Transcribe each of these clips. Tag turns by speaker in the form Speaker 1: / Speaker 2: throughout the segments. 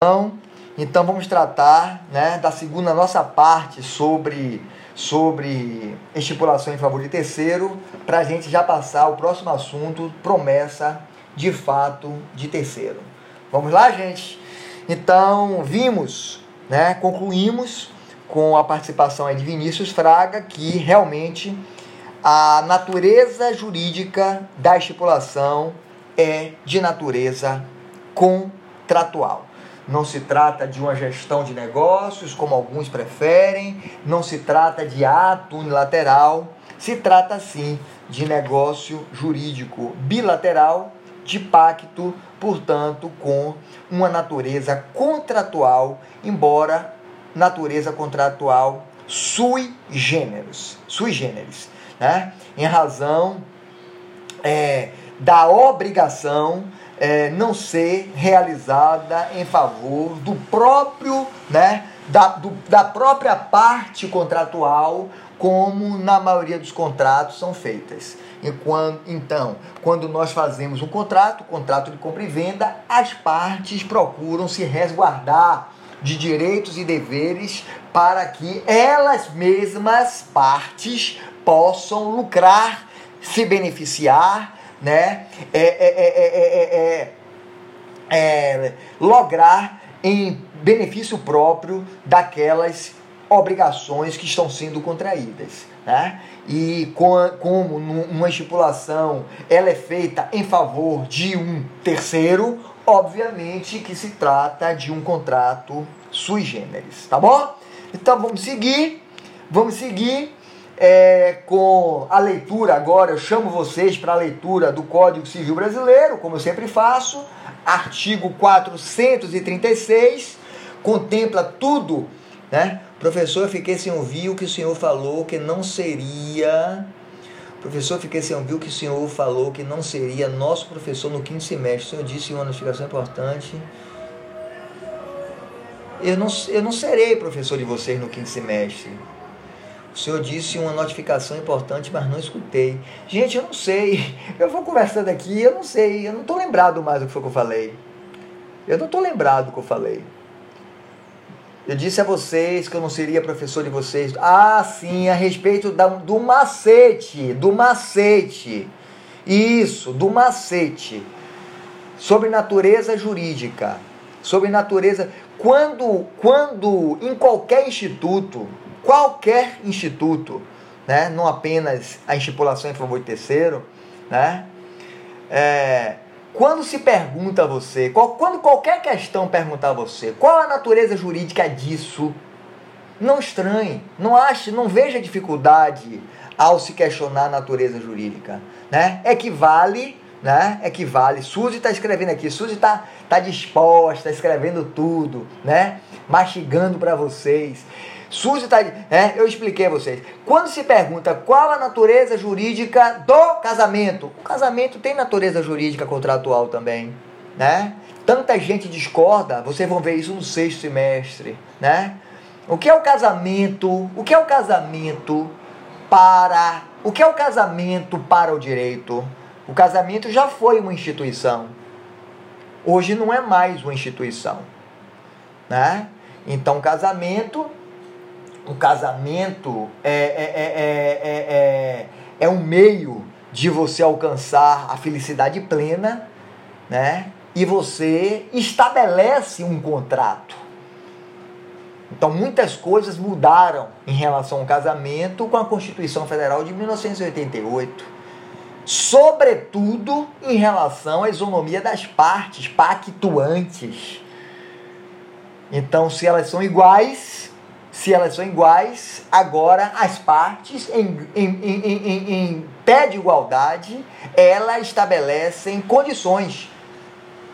Speaker 1: Então, então vamos tratar né, da segunda nossa parte sobre, sobre estipulação em favor de terceiro, para a gente já passar o próximo assunto, promessa de fato de terceiro. Vamos lá, gente? Então, vimos, né, concluímos com a participação de Vinícius Fraga que realmente a natureza jurídica da estipulação é de natureza contratual. Não se trata de uma gestão de negócios, como alguns preferem, não se trata de ato unilateral, se trata sim de negócio jurídico bilateral, de pacto, portanto, com uma natureza contratual, embora natureza contratual sui generis, sui generis, né? Em razão é, da obrigação é, não ser realizada em favor do próprio, né, da, do, da própria parte contratual, como na maioria dos contratos são feitas. Quando, então, quando nós fazemos um contrato, contrato de compra e venda, as partes procuram se resguardar de direitos e deveres para que elas mesmas partes possam lucrar, se beneficiar né, é, é, é, lograr em benefício próprio daquelas obrigações que estão sendo contraídas. Né? E como uma estipulação ela é feita em favor de um terceiro, obviamente que se trata de um contrato sui generis, tá bom? Então vamos seguir, vamos seguir é, com a leitura agora, eu chamo vocês para a leitura do Código Civil Brasileiro, como eu sempre faço, artigo 436, contempla tudo, né? Professor, eu fiquei sem ouvir o que o senhor falou que não seria. Professor, fiquei sem ouvir o que o senhor falou que não seria nosso professor no quinto semestre. O senhor disse uma notificação importante. Eu não, eu não serei professor de vocês no quinto semestre. O senhor disse uma notificação importante, mas não escutei. Gente, eu não sei. Eu vou conversando aqui, eu não sei. Eu não estou lembrado mais do que foi que eu falei. Eu não estou lembrado do que eu falei. Eu disse a vocês que eu não seria professor de vocês. Ah, sim, a respeito da, do macete. Do macete. Isso, do macete. Sobre natureza jurídica. Sobre natureza. Quando, quando em qualquer instituto qualquer instituto, né, não apenas a estipulação em favor de terceiro, né, é, quando se pergunta a você, qual, quando qualquer questão perguntar a você, qual a natureza jurídica disso, não estranhe, não ache, não veja dificuldade ao se questionar a natureza jurídica, né? Equivale, né? Equivale. Suzy está escrevendo aqui, Suzy está tá disposta, está escrevendo tudo, né? Mastigando para vocês. Suzy está. É, eu expliquei a vocês. Quando se pergunta qual a natureza jurídica do casamento, o casamento tem natureza jurídica contratual também, né? Tanta gente discorda, vocês vão ver isso no sexto semestre, né? O que é o casamento? O que é o casamento para. O que é o casamento para o direito? O casamento já foi uma instituição. Hoje não é mais uma instituição. Né? Então, casamento um casamento é, é, é, é, um meio de você alcançar a felicidade plena, né? E você estabelece um contrato. Então, muitas coisas mudaram em relação ao casamento com a Constituição Federal de 1988. Sobretudo em relação à isonomia das partes pactuantes. Então, se elas são iguais, se elas são iguais, agora as partes, em, em, em, em, pé de igualdade, elas estabelecem condições.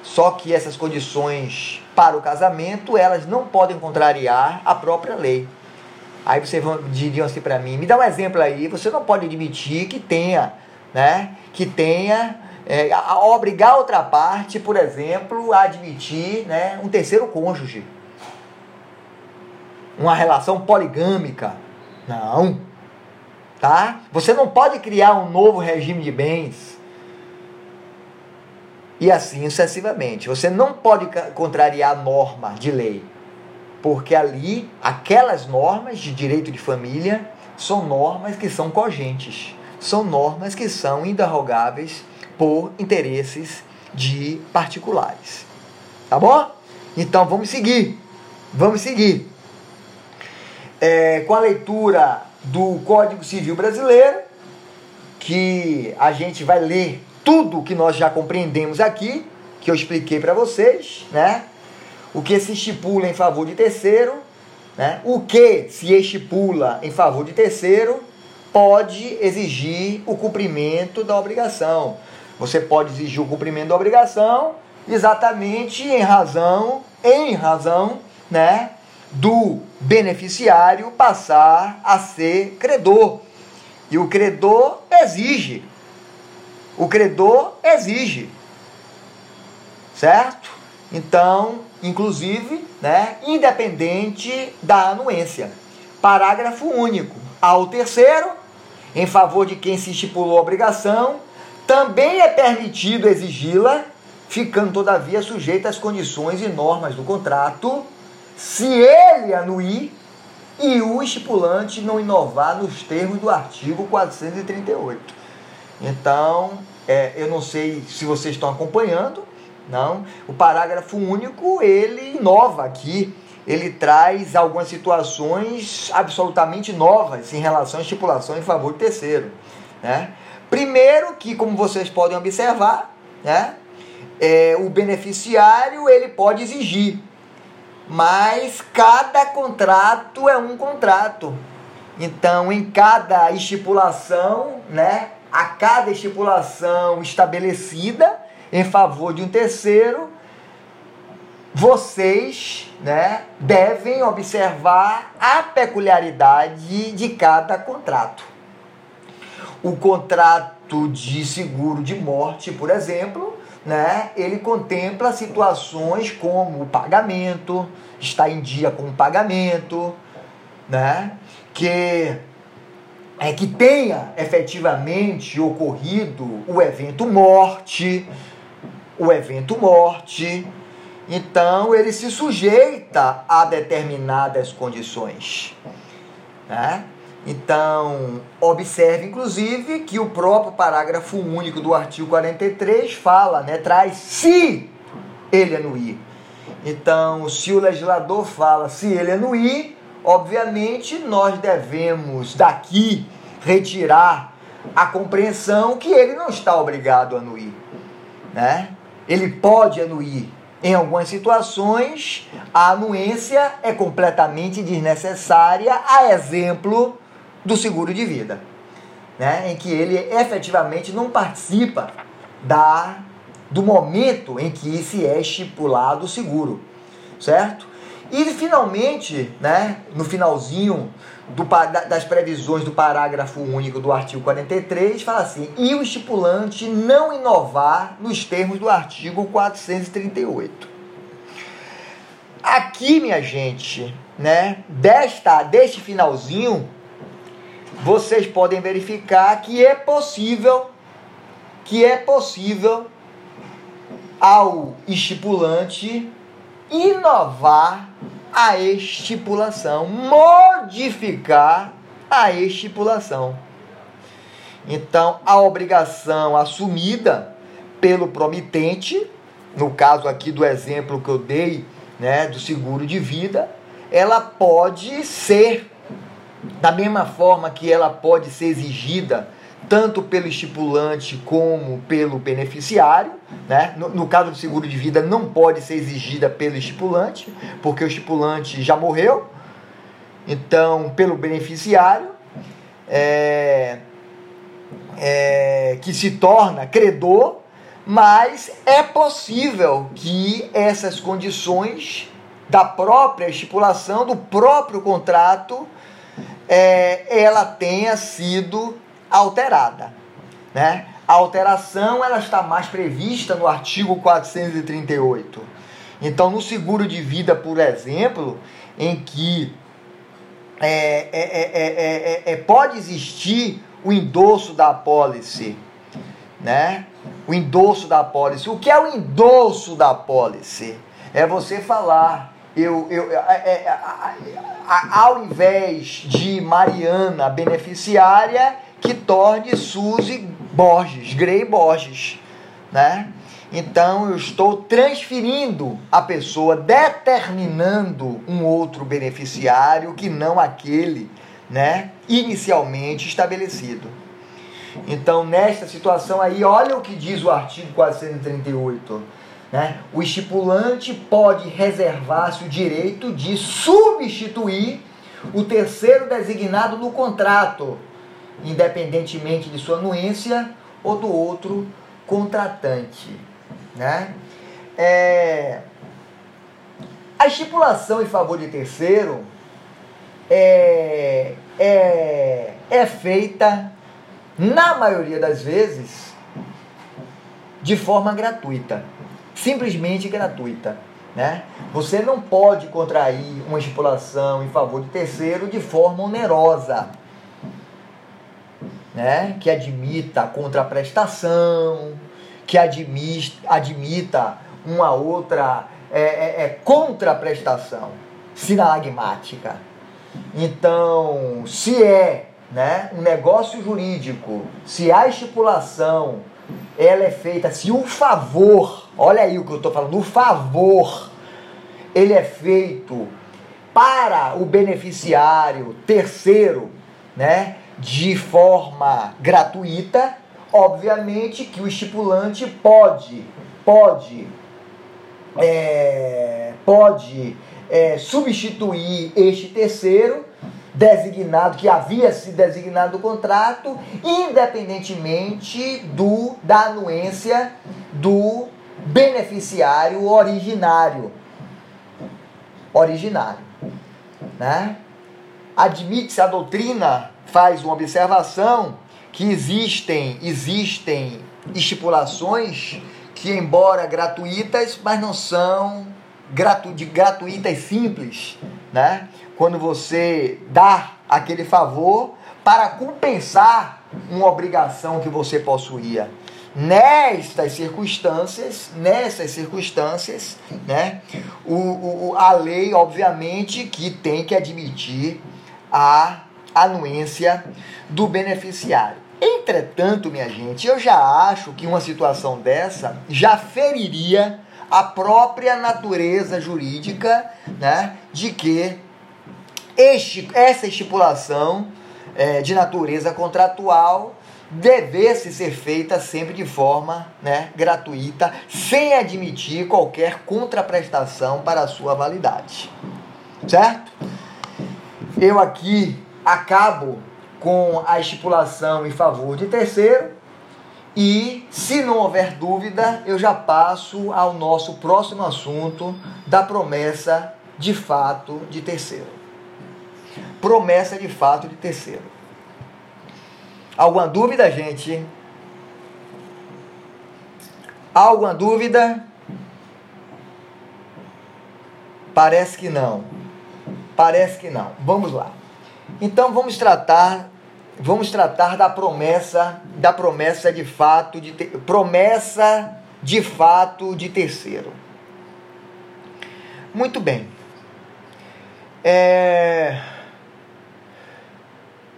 Speaker 1: Só que essas condições para o casamento, elas não podem contrariar a própria lei. Aí vocês vão, diriam assim para mim, me dá um exemplo aí, você não pode admitir que tenha, né, que tenha, é, a, obrigar outra parte, por exemplo, a admitir né, um terceiro cônjuge uma relação poligâmica. Não. Tá? Você não pode criar um novo regime de bens. e assim sucessivamente. Você não pode contrariar a norma de lei, porque ali aquelas normas de direito de família são normas que são cogentes, são normas que são inderrogáveis por interesses de particulares. Tá bom? Então vamos seguir. Vamos seguir. É, com a leitura do Código Civil Brasileiro, que a gente vai ler tudo que nós já compreendemos aqui, que eu expliquei para vocês, né? O que se estipula em favor de terceiro, né? O que se estipula em favor de terceiro pode exigir o cumprimento da obrigação. Você pode exigir o cumprimento da obrigação exatamente em razão, em razão, né, do beneficiário passar a ser credor. E o credor exige. O credor exige. Certo? Então, inclusive, né, independente da anuência. Parágrafo único. Ao terceiro, em favor de quem se estipulou a obrigação, também é permitido exigi-la, ficando todavia sujeita às condições e normas do contrato, se ele anuir e o estipulante não inovar nos termos do artigo 438. Então, é, eu não sei se vocês estão acompanhando, não. O parágrafo único ele inova aqui, ele traz algumas situações absolutamente novas em relação à estipulação em favor do terceiro, né? Primeiro que, como vocês podem observar, né, é, o beneficiário ele pode exigir, mas cada contrato é um contrato. Então, em cada estipulação, né, a cada estipulação estabelecida em favor de um terceiro, vocês né, devem observar a peculiaridade de cada contrato. O contrato de seguro de morte, por exemplo, né, ele contempla situações como o pagamento, está em dia com o pagamento, né, que é que tenha efetivamente ocorrido o evento morte, o evento morte. Então ele se sujeita a determinadas condições. Né? Então, observe inclusive que o próprio parágrafo único do artigo 43 fala, né, traz se ele anuir. Então, se o legislador fala se ele anuir, obviamente nós devemos daqui retirar a compreensão que ele não está obrigado a anuir, né? Ele pode anuir, em algumas situações, a anuência é completamente desnecessária, a exemplo do seguro de vida, né? em que ele efetivamente não participa da, do momento em que se é estipulado o seguro, certo? E finalmente, né, no finalzinho do, das previsões do parágrafo único do artigo 43, fala assim: e o estipulante não inovar nos termos do artigo 438. Aqui, minha gente, né, desta, deste finalzinho, vocês podem verificar que é possível, que é possível ao estipulante inovar a estipulação, modificar a estipulação. Então, a obrigação assumida pelo promitente, no caso aqui do exemplo que eu dei, né, do seguro de vida, ela pode ser da mesma forma que ela pode ser exigida tanto pelo estipulante como pelo beneficiário. Né? No, no, caso do seguro de vida, não pode ser exigida pelo estipulante, porque o estipulante já morreu. Então, pelo beneficiário, é, é, que se torna credor, mas é possível que essas condições da própria estipulação, do próprio contrato, é, ela tenha sido alterada. Né? A alteração ela está mais prevista no artigo 438. Então, no seguro de vida, por exemplo, em que é, é, é, pode existir o endosso da apólice, né? o endosso da apólice. O que é o endosso da apólice? É você falar, eu, eu, é, é, é, ao invés de Mariana beneficiária, que torne Suzy Borges, Grey Borges, né? Então eu estou transferindo a pessoa, determinando um outro beneficiário que não aquele, né, inicialmente estabelecido. Então, nesta situação aí, olha o que diz o artigo 438. Né? O estipulante pode reservar-se o direito de substituir o terceiro designado no contrato, independentemente de sua anuência ou do outro contratante. Né? É... A estipulação em favor de terceiro é, é, é feita na maioria das vezes, de forma gratuita. Simplesmente gratuita. Né? Você não pode contrair uma estipulação em favor de terceiro de forma onerosa, né? que admita contraprestação, que admita, uma outra é, é, é contraprestação sinalagmática. Então, se é né, um negócio jurídico, se a estipulação ela é feita, se o favor, olha aí o que eu estou falando, o favor, ele é feito para o beneficiário terceiro, né, de forma gratuita, obviamente que o estipulante pode, pode, é, pode é, substituir este terceiro designado, que havia sido designado o contrato, independentemente do da anuência do beneficiário originário. Originário. Né? Admite-se a doutrina, faz uma observação que existem, existem estipulações que, embora gratuitas, mas não são gratu, de simples, né? quando você dá aquele favor para compensar uma obrigação que você possuía. Nestas circunstâncias, nessas circunstâncias, né, o, o, a lei, obviamente, que tem que admitir a anuência do beneficiário. Entretanto, minha gente, eu já acho que uma situação dessa já feriria a própria natureza jurídica né, de que este, essa estipulação é, de natureza contratual devesse ser feita sempre de forma né, gratuita, sem admitir qualquer contraprestação para a sua validade. Certo? Eu aqui acabo com a estipulação em favor de terceiro e, se não houver dúvida, eu já passo ao nosso próximo assunto da promessa de fato de terceiro promessa de fato de terceiro. Alguma dúvida, gente? Alguma dúvida? Parece que não. Parece que não. Vamos lá. Então vamos tratar vamos tratar da promessa, da promessa de fato de promessa de fato de terceiro. Muito bem. É,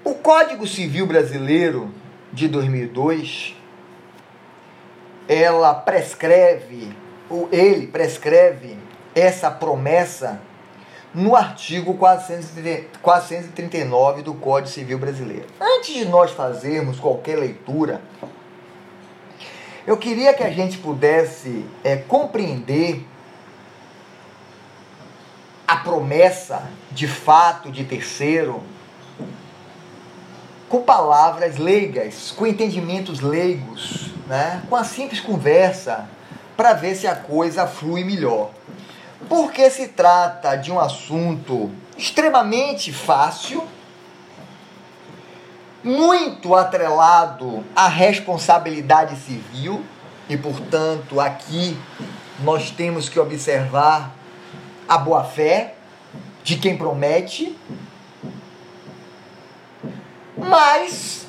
Speaker 1: o Código Civil Brasileiro de 2002, ela prescreve, ou ele prescreve essa promessa no artigo 439 do Código Civil Brasileiro. Antes de nós fazermos qualquer leitura, eu queria que a gente pudesse é, compreender a promessa de fato de terceiro com palavras leigas, com entendimentos leigos, né? com a simples conversa, para ver se a coisa flui melhor. Porque se trata de um assunto extremamente fácil, muito atrelado à responsabilidade civil, e portanto aqui nós temos que observar a boa-fé de quem promete mas,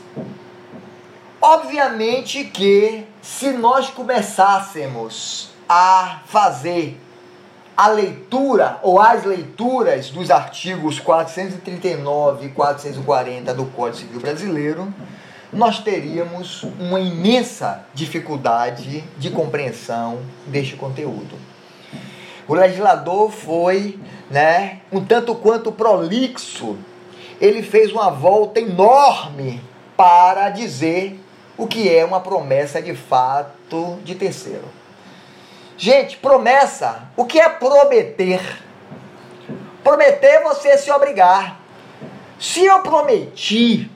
Speaker 1: Obviamente que se nós começássemos a fazer a leitura ou as leituras dos artigos 439 e 440 do Código Civil Brasileiro, nós teríamos uma imensa dificuldade de compreensão deste conteúdo. O legislador foi, né, um tanto quanto prolixo. Ele fez uma volta enorme para dizer o que é uma promessa de fato de terceiro. Gente, promessa, o que é prometer? Prometer é você se obrigar. Se eu prometi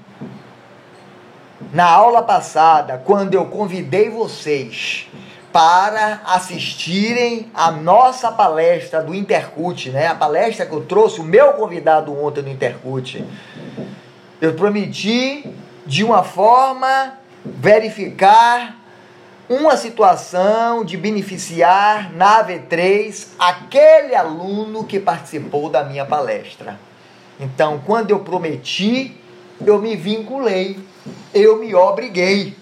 Speaker 1: na aula passada, quando eu convidei vocês para assistirem a nossa palestra do Intercut, né? A palestra que eu trouxe o meu convidado ontem no Intercut. Eu prometi de uma forma verificar uma situação de beneficiar na V3 aquele aluno que participou da minha palestra. Então, quando eu prometi, eu me vinculei, eu me obriguei.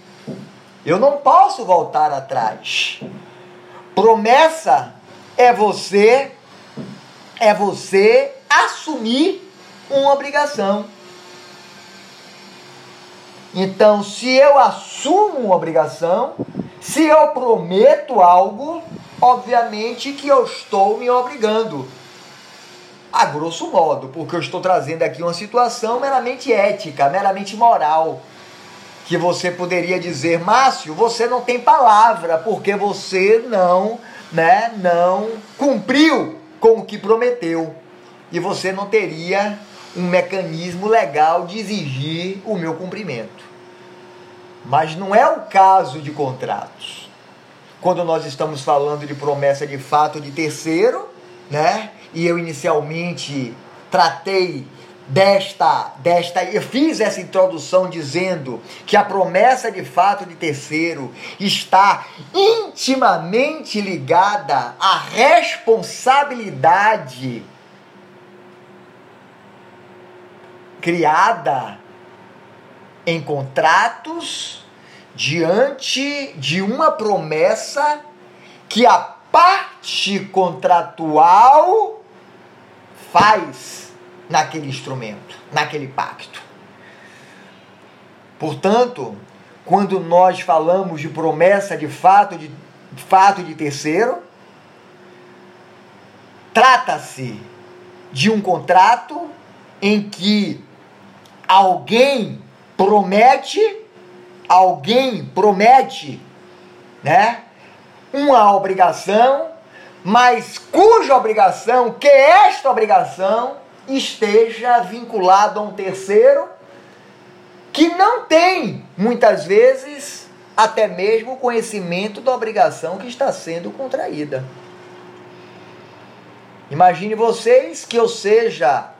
Speaker 1: Eu não posso voltar atrás. Promessa é você é você assumir uma obrigação. Então, se eu assumo uma obrigação, se eu prometo algo, obviamente que eu estou me obrigando. A grosso modo, porque eu estou trazendo aqui uma situação meramente ética, meramente moral. Que você poderia dizer, Márcio, você não tem palavra, porque você não, né, não cumpriu com o que prometeu. E você não teria um mecanismo legal de exigir o meu cumprimento. Mas não é o caso de contratos. Quando nós estamos falando de promessa de fato de terceiro, né? E eu inicialmente tratei desta desta eu fiz essa introdução dizendo que a promessa de fato de terceiro está intimamente ligada à responsabilidade criada em contratos diante de uma promessa que a parte contratual faz naquele instrumento, naquele pacto. Portanto, quando nós falamos de promessa de fato de fato de terceiro, trata-se de um contrato em que alguém promete, alguém promete, né? Uma obrigação, mas cuja obrigação, que esta obrigação esteja vinculada a um terceiro que não tem, muitas vezes, até mesmo conhecimento da obrigação que está sendo contraída. Imagine vocês que eu seja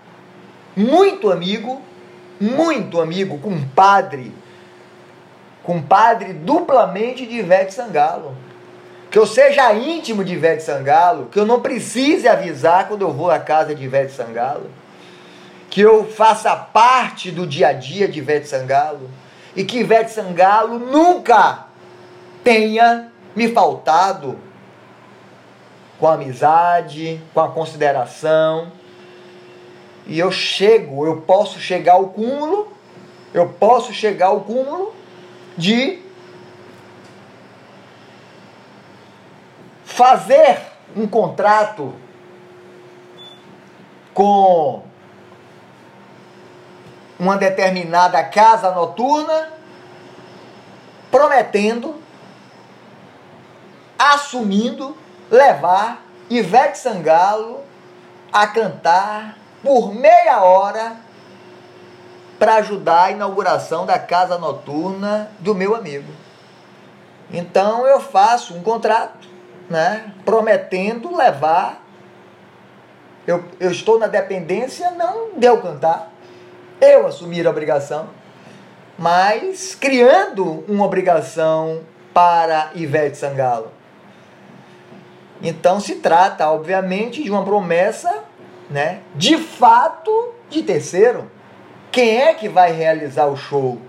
Speaker 1: muito amigo muito amigo, compadre, compadre duplamente de Ivete Sangalo. Que eu seja íntimo de Ivete Sangalo, que eu não precise avisar quando eu vou à casa de Ivete Sangalo, que eu faça parte do dia a dia de Ivete Sangalo e que Ivete Sangalo nunca tenha me faltado com a amizade, com a consideração, e eu chego, eu posso chegar ao cúmulo, eu posso chegar ao cúmulo de fazer um contrato com uma determinada casa noturna, prometendo, assumindo levar Ivete Sangalo a cantar por meia hora para ajudar a inauguração da casa noturna do meu amigo. Então eu faço um contrato, né, prometendo levar. Eu, eu estou na dependência, não deu cantar, eu assumir a obrigação, mas criando uma obrigação para Ivete Sangalo. Então se trata, obviamente, de uma promessa né? De fato, de terceiro, quem é que vai realizar o show?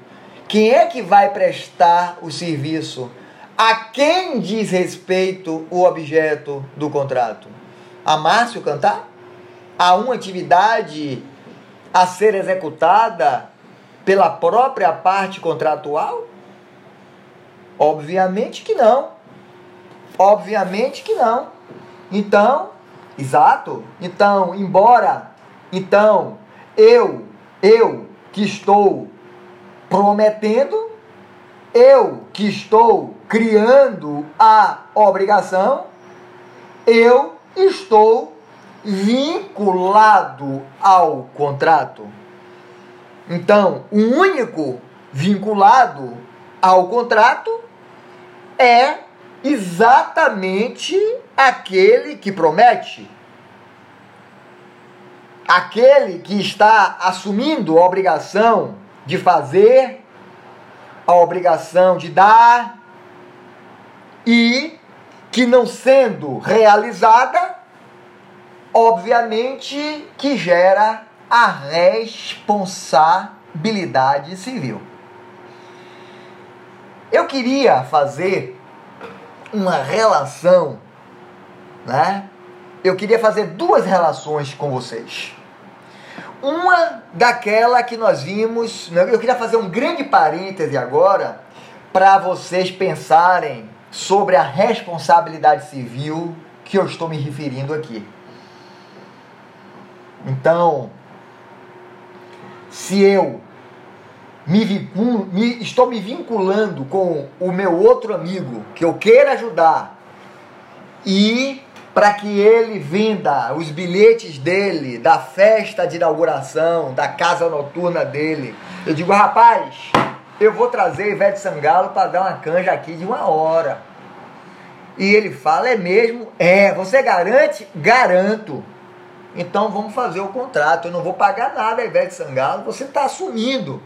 Speaker 1: Quem é que vai prestar o serviço? A quem diz respeito o objeto do contrato? A Márcio cantar? A uma atividade a ser executada pela própria parte contratual? Obviamente que não. Obviamente que não. Então, exato. Então, embora então eu, eu que estou prometendo, eu que estou criando a obrigação, eu estou vinculado ao contrato. Então, o único vinculado ao contrato é exatamente aquele que promete. Aquele que está assumindo a obrigação de fazer, a obrigação de dar, e que não sendo realizada, obviamente que gera a responsabilidade civil. Eu queria fazer uma relação, né? Eu queria fazer duas relações com vocês. Uma daquela que nós vimos, né? eu queria fazer um grande parêntese agora para vocês pensarem sobre a responsabilidade civil que eu estou me referindo aqui. Então, se eu me, me, estou me vinculando com o meu outro amigo que eu queira ajudar e para que ele venda os bilhetes dele da festa de inauguração da casa noturna dele, eu digo, rapaz, eu vou trazer Ivete Sangalo para dar uma canja aqui de uma hora. E ele fala, é mesmo? É, você garante? Garanto. Então vamos fazer o contrato. Eu não vou pagar nada, Ivete Sangalo, você está assumindo.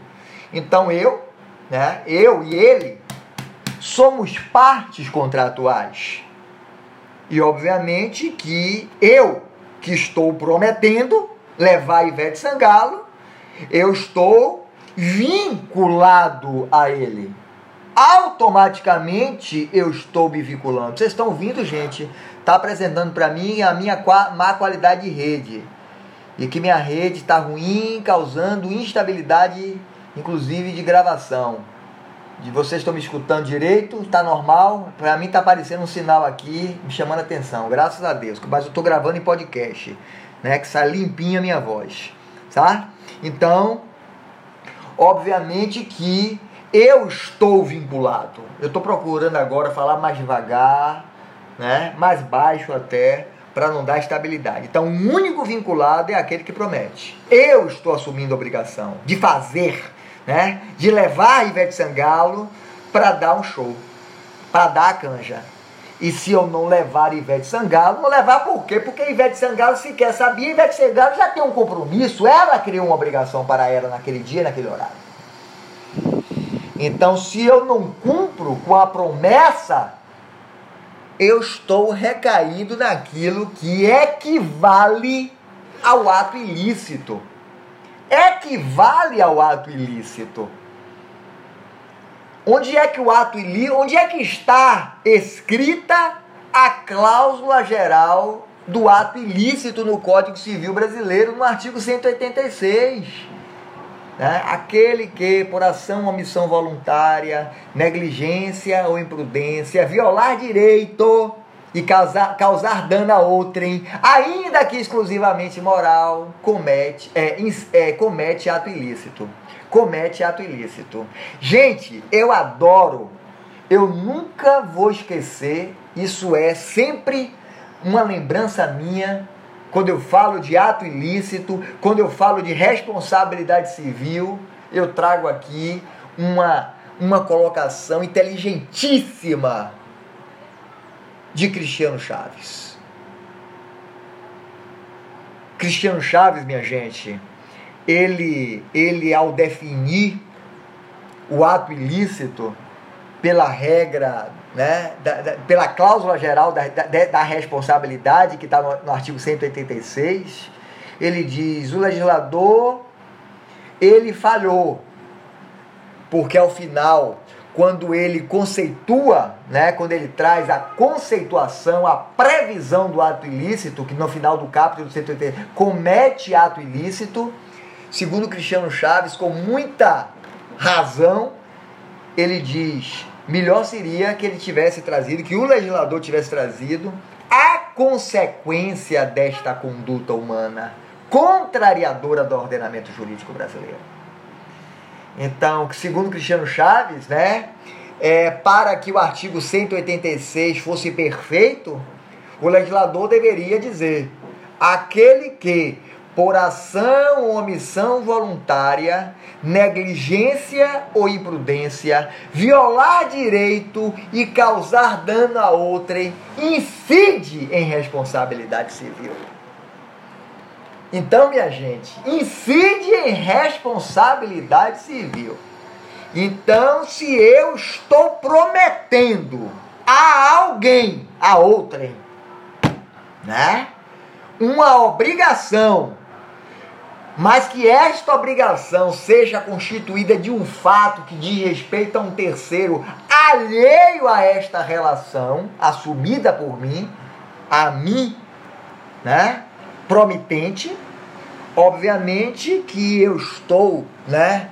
Speaker 1: Então eu, né, eu e ele, somos partes contratuais. E obviamente que eu, que estou prometendo levar Ivete Sangalo, eu estou vinculado a ele. Automaticamente eu estou me vinculando. Vocês estão ouvindo, gente? Está apresentando para mim a minha má qualidade de rede. E que minha rede está ruim, causando instabilidade, inclusive de gravação. De vocês estão me escutando direito, está normal. Para mim está aparecendo um sinal aqui me chamando a atenção, graças a Deus. Mas eu estou gravando em podcast, né? Que sai limpinha a minha voz, tá? Então, obviamente que eu estou vinculado. Eu estou procurando agora falar mais devagar, né? mais baixo até, para não dar estabilidade. Então, o único vinculado é aquele que promete. Eu estou assumindo a obrigação de fazer, né? de levar a Ivete Sangalo para dar um show, para dar a canja. E se eu não levar Ivete Sangalo, não levar por quê? Porque Ivete Sangalo sequer sabia, Ivete Sangalo já tem um compromisso, ela criou uma obrigação para ela naquele dia, naquele horário. Então, se eu não cumpro com a promessa, eu estou recaindo naquilo que equivale ao ato ilícito. Equivale ao ato ilícito. Onde é que o ato ilícito, onde é que está escrita a cláusula geral do ato ilícito no Código Civil Brasileiro, no artigo 186? Né? Aquele que, por ação ou omissão voluntária, negligência ou imprudência, violar direito e causar, causar dano a outrem, ainda que exclusivamente moral, comete, é, é, comete ato ilícito. Comete ato ilícito. Gente, eu adoro, eu nunca vou esquecer, isso é sempre uma lembrança minha quando eu falo de ato ilícito, quando eu falo de responsabilidade civil, eu trago aqui uma, uma colocação inteligentíssima de Cristiano Chaves. Cristiano Chaves, minha gente, ele, ele ao definir o ato ilícito pela regra né, da, da, pela cláusula geral da, da responsabilidade, que está no, no artigo 186, ele diz: o legislador ele falhou porque ao final, quando ele conceitua, né, quando ele traz a conceituação, a previsão do ato ilícito, que no final do capítulo 180 comete ato ilícito, segundo Cristiano Chaves, com muita razão, ele diz: melhor seria que ele tivesse trazido, que o legislador tivesse trazido a consequência desta conduta humana contrariadora do ordenamento jurídico brasileiro. Então, segundo Cristiano Chaves, né, é, para que o artigo 186 fosse perfeito, o legislador deveria dizer: aquele que por ação ou omissão voluntária, negligência ou imprudência, violar direito e causar dano a outrem, incide em responsabilidade civil. Então, minha gente, incide em responsabilidade civil. Então, se eu estou prometendo a alguém, a outrem, né? Uma obrigação mas que esta obrigação seja constituída de um fato que diz respeito a um terceiro alheio a esta relação, assumida por mim, a mim, né, promitente, obviamente que eu estou, né,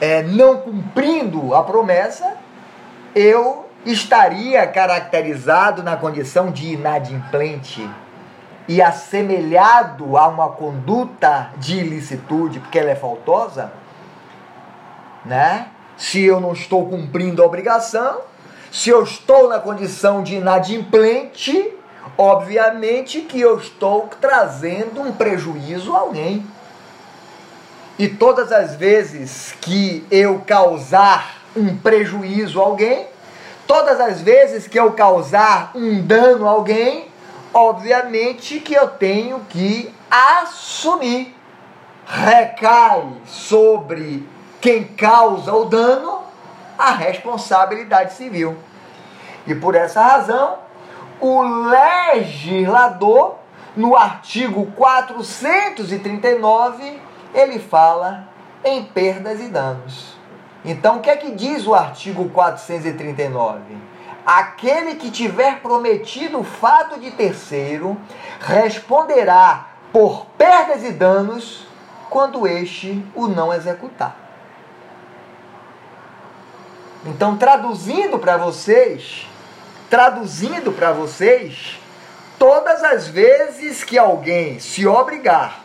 Speaker 1: é, não cumprindo a promessa, eu estaria caracterizado na condição de inadimplente e assemelhado a uma conduta de ilicitude, porque ela é faltosa, né? Se eu não estou cumprindo a obrigação, se eu estou na condição de inadimplente, obviamente que eu estou trazendo um prejuízo a alguém. E todas as vezes que eu causar um prejuízo a alguém, todas as vezes que eu causar um dano a alguém, obviamente que eu tenho que assumir. Recai sobre quem causa o dano a responsabilidade civil. E por essa razão, o legislador, no artigo 439, ele fala em perdas e danos. Então, o que é que diz o artigo 439? Aquele que tiver prometido o fato de terceiro responderá por perdas e danos quando este o não executar. Então, traduzindo para vocês, traduzindo para vocês, todas as vezes que alguém se obrigar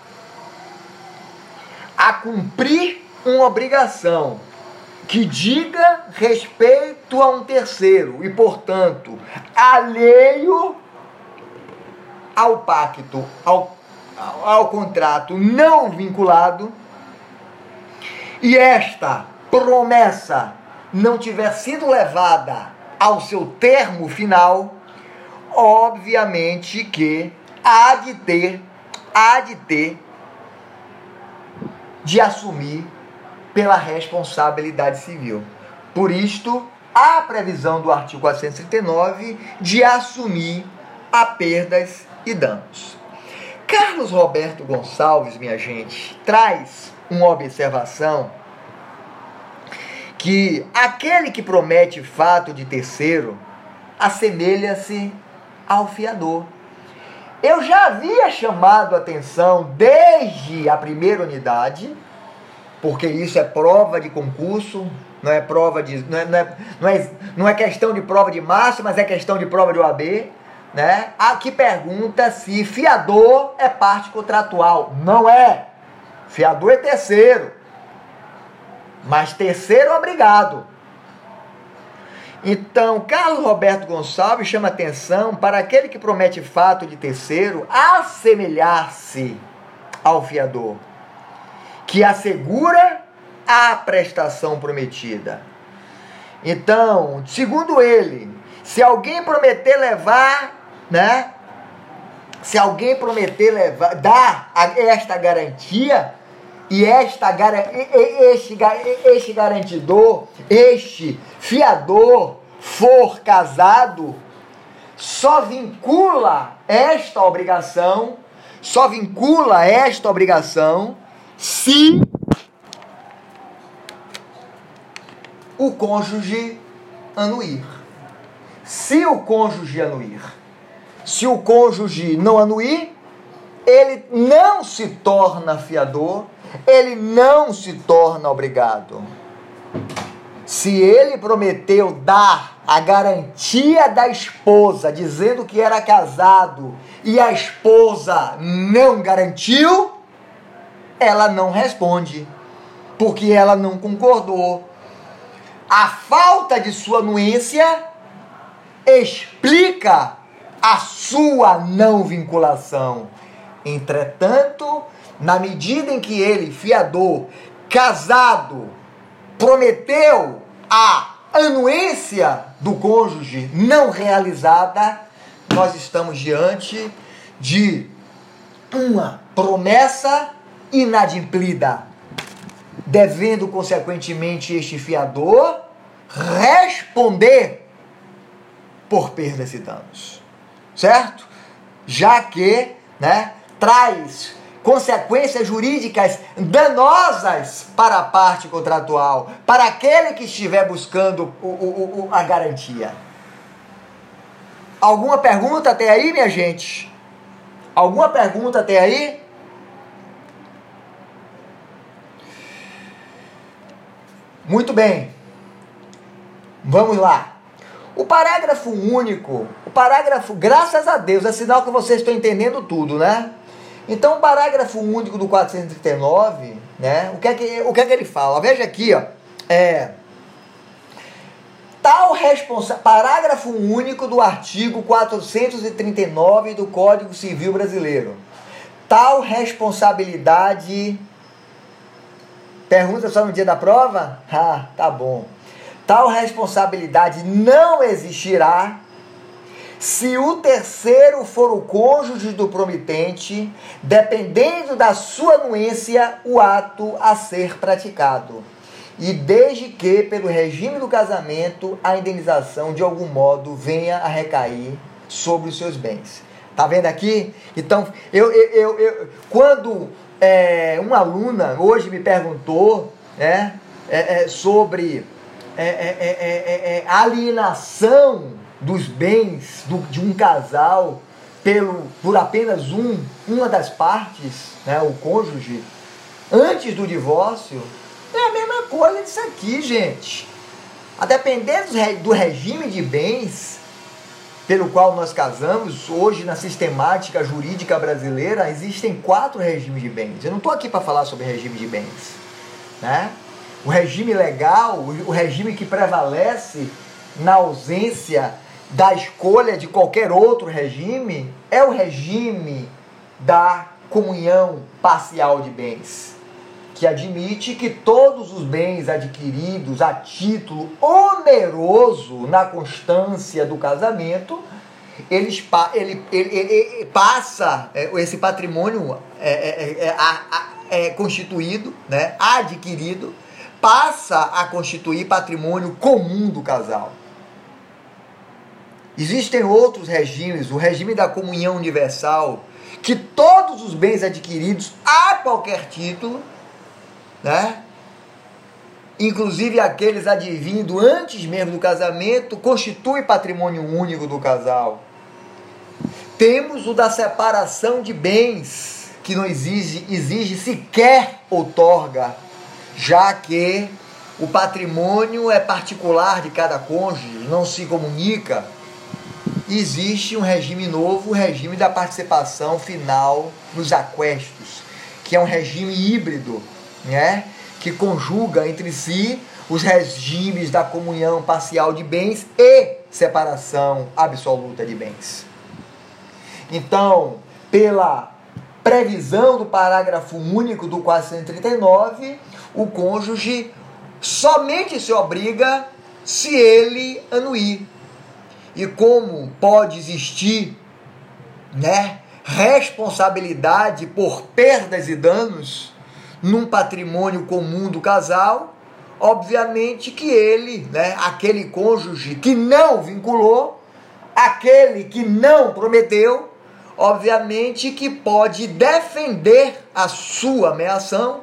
Speaker 1: a cumprir uma obrigação que diga respeito a um terceiro e, portanto, alheio ao pacto, ao, ao contrato não vinculado, e esta promessa não tiver sido levada ao seu termo final, obviamente que há de ter, há de ter de assumir pela responsabilidade civil. Por isto, há a previsão do artigo 439 de assumir a perdas e danos. Carlos Roberto Gonçalves, minha gente, traz uma observação que aquele que promete fato de terceiro assemelha-se ao fiador. Eu já havia chamado atenção desde a primeira unidade porque isso é prova de concurso, não é prova de. Não é, não é, não é, não é questão de prova de massa, mas é questão de prova de OAB. Né? Aqui pergunta se fiador é parte contratual. Não é. Fiador é terceiro. Mas terceiro obrigado. Então, Carlos Roberto Gonçalves chama atenção para aquele que promete fato de terceiro assemelhar-se ao fiador que assegura a prestação prometida. Então, segundo ele, se alguém prometer levar, né? Se alguém prometer levar, dar esta garantia, e esta este, este garantidor, este fiador for casado, só vincula esta obrigação, só vincula esta obrigação se o cônjuge anuir. Se o cônjuge anuir, se o cônjuge não anuir, ele não se torna fiador, ele não se torna obrigado. Se ele prometeu dar a garantia da esposa, dizendo que era casado, e a esposa não garantiu, ela não responde, porque ela não concordou. A falta de sua anuência explica a sua não vinculação. Entretanto, na medida em que ele, fiador, casado, prometeu a anuência do cônjuge não realizada, nós estamos diante de uma promessa inadimplida, devendo consequentemente este fiador responder por perdas e danos, certo? Já que, né, traz consequências jurídicas danosas para a parte contratual, para aquele que estiver buscando o, o, o, a garantia. Alguma pergunta até aí, minha gente? Alguma pergunta até aí? Muito bem. Vamos lá. O parágrafo único, o parágrafo, graças a Deus, é sinal que vocês estão entendendo tudo, né? Então, o parágrafo único do 439, né? O que é que, o que, é que ele fala? Veja aqui, ó. É, tal responsa parágrafo único do artigo 439 do Código Civil Brasileiro. Tal responsabilidade Pergunta só no dia da prova? Ah, tá bom. Tal responsabilidade não existirá se o terceiro for o cônjuge do promitente, dependendo da sua anuência, o ato a ser praticado. E desde que, pelo regime do casamento, a indenização de algum modo venha a recair sobre os seus bens. Tá vendo aqui? Então, eu, eu, eu, eu quando é, uma aluna hoje me perguntou né, é, é, sobre é, é, é, alienação dos bens do, de um casal pelo, por apenas um, uma das partes, né, o cônjuge, antes do divórcio, é a mesma coisa disso aqui, gente. A depender do regime de bens pelo qual nós casamos, hoje na sistemática jurídica brasileira, existem quatro regimes de bens. Eu não estou aqui para falar sobre regime de bens. Né? O regime legal, o regime que prevalece na ausência da escolha de qualquer outro regime, é o regime da comunhão parcial de bens, que admite que todos os bens adquiridos a título oneroso na constância do casamento, eles, ele, ele, ele, passa é, esse patrimônio é, é, é, é, constituído, né, adquirido, passa a constituir patrimônio comum do casal. Existem outros regimes, o regime da comunhão universal, que todos os bens adquiridos a qualquer título, né? Inclusive aqueles advindo antes mesmo do casamento, constitui patrimônio único do casal. Temos o da separação de bens, que não exige, exige sequer outorga, já que o patrimônio é particular de cada cônjuge, não se comunica existe um regime novo, o regime da participação final nos aquestos, que é um regime híbrido, né? que conjuga entre si os regimes da comunhão parcial de bens e separação absoluta de bens. Então, pela previsão do parágrafo único do 439, o cônjuge somente se obriga se ele anuir e como pode existir, né, responsabilidade por perdas e danos num patrimônio comum do casal, obviamente que ele, né, aquele cônjuge que não vinculou, aquele que não prometeu, obviamente que pode defender a sua ameação,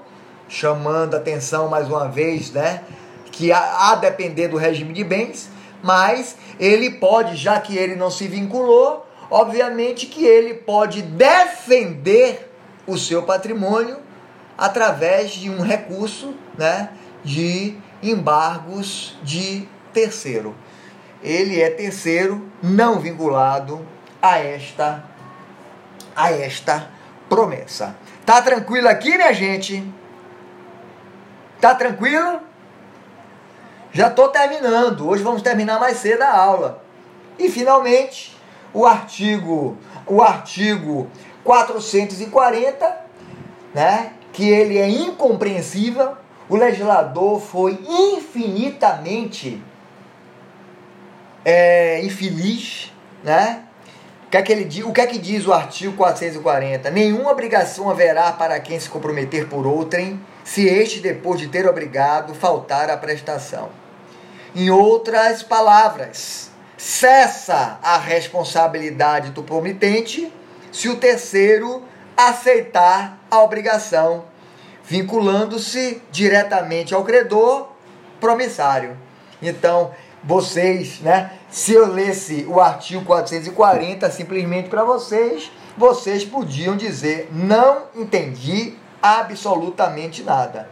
Speaker 1: chamando atenção mais uma vez, né, que a, a depender do regime de bens, mas ele pode, já que ele não se vinculou, obviamente que ele pode defender o seu patrimônio através de um recurso, né, de embargos de terceiro. Ele é terceiro não vinculado a esta a esta promessa. Tá tranquilo aqui, minha gente? Tá tranquilo? Já estou terminando. Hoje vamos terminar mais cedo a aula. E finalmente, o artigo, o artigo 440, né, que ele é incompreensível, o legislador foi infinitamente é, infeliz, né? O que, é que ele, o que é que diz o artigo 440? Nenhuma obrigação haverá para quem se comprometer por outrem, se este, depois de ter obrigado, faltar à prestação. Em outras palavras, cessa a responsabilidade do promitente se o terceiro aceitar a obrigação, vinculando-se diretamente ao credor promissário. Então, vocês, né? Se eu lesse o artigo 440 simplesmente para vocês, vocês podiam dizer: não entendi absolutamente nada.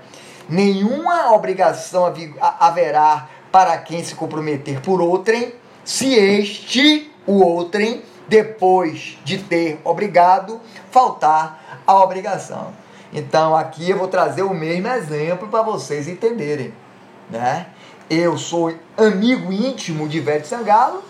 Speaker 1: Nenhuma obrigação haverá para quem se comprometer por outrem, se este, o outrem, depois de ter obrigado, faltar a obrigação. Então aqui eu vou trazer o mesmo exemplo para vocês entenderem, né? Eu sou amigo íntimo de Ivete Sangalo,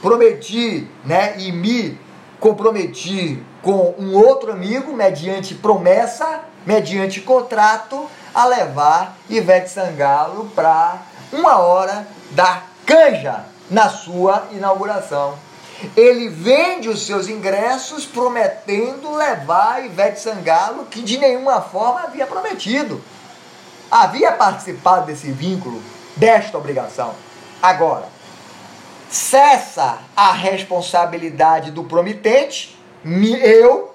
Speaker 1: prometi, né, e me comprometi com um outro amigo mediante promessa, mediante contrato, a levar Ivete Sangalo para uma hora da canja na sua inauguração. Ele vende os seus ingressos prometendo levar Ivete Sangalo, que de nenhuma forma havia prometido. Havia participado desse vínculo, desta obrigação. Agora, cessa a responsabilidade do prometente, eu,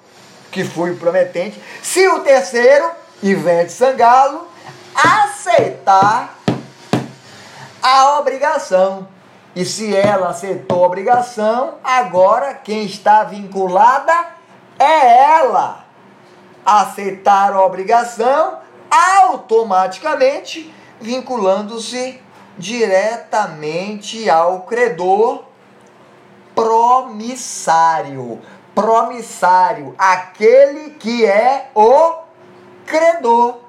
Speaker 1: que fui prometente, se o terceiro, Ivete Sangalo, aceitar a obrigação. E se ela aceitou a obrigação, agora quem está vinculada é ela. Aceitar a obrigação automaticamente vinculando-se diretamente ao credor promissário. Promissário, aquele que é o credor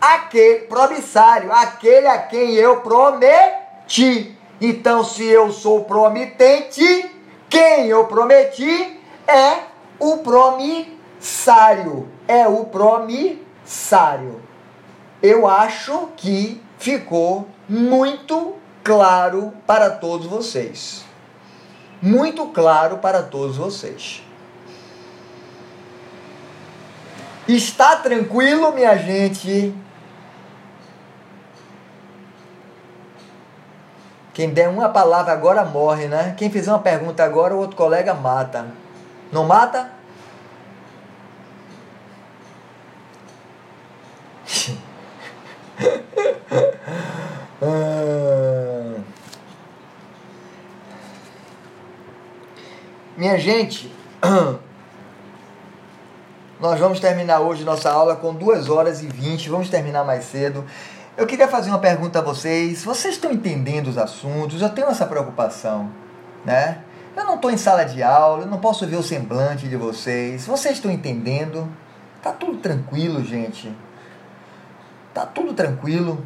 Speaker 1: aquele promissário, aquele a quem eu prometi. Então, se eu sou prometente, quem eu prometi é o promissário. É o promissário. Eu acho que ficou muito claro para todos vocês. Muito claro para todos vocês. Está tranquilo, minha gente? Quem der uma palavra agora morre, né? Quem fizer uma pergunta agora, o outro colega mata. Não mata? Ah. Minha gente, nós vamos terminar hoje nossa aula com 2 horas e 20, vamos terminar mais cedo. Eu queria fazer uma pergunta a vocês. Vocês estão entendendo os assuntos? Eu tenho essa preocupação, né? Eu não estou em sala de aula, eu não posso ver o semblante de vocês. Vocês estão entendendo? Tá tudo tranquilo, gente. Tá tudo tranquilo.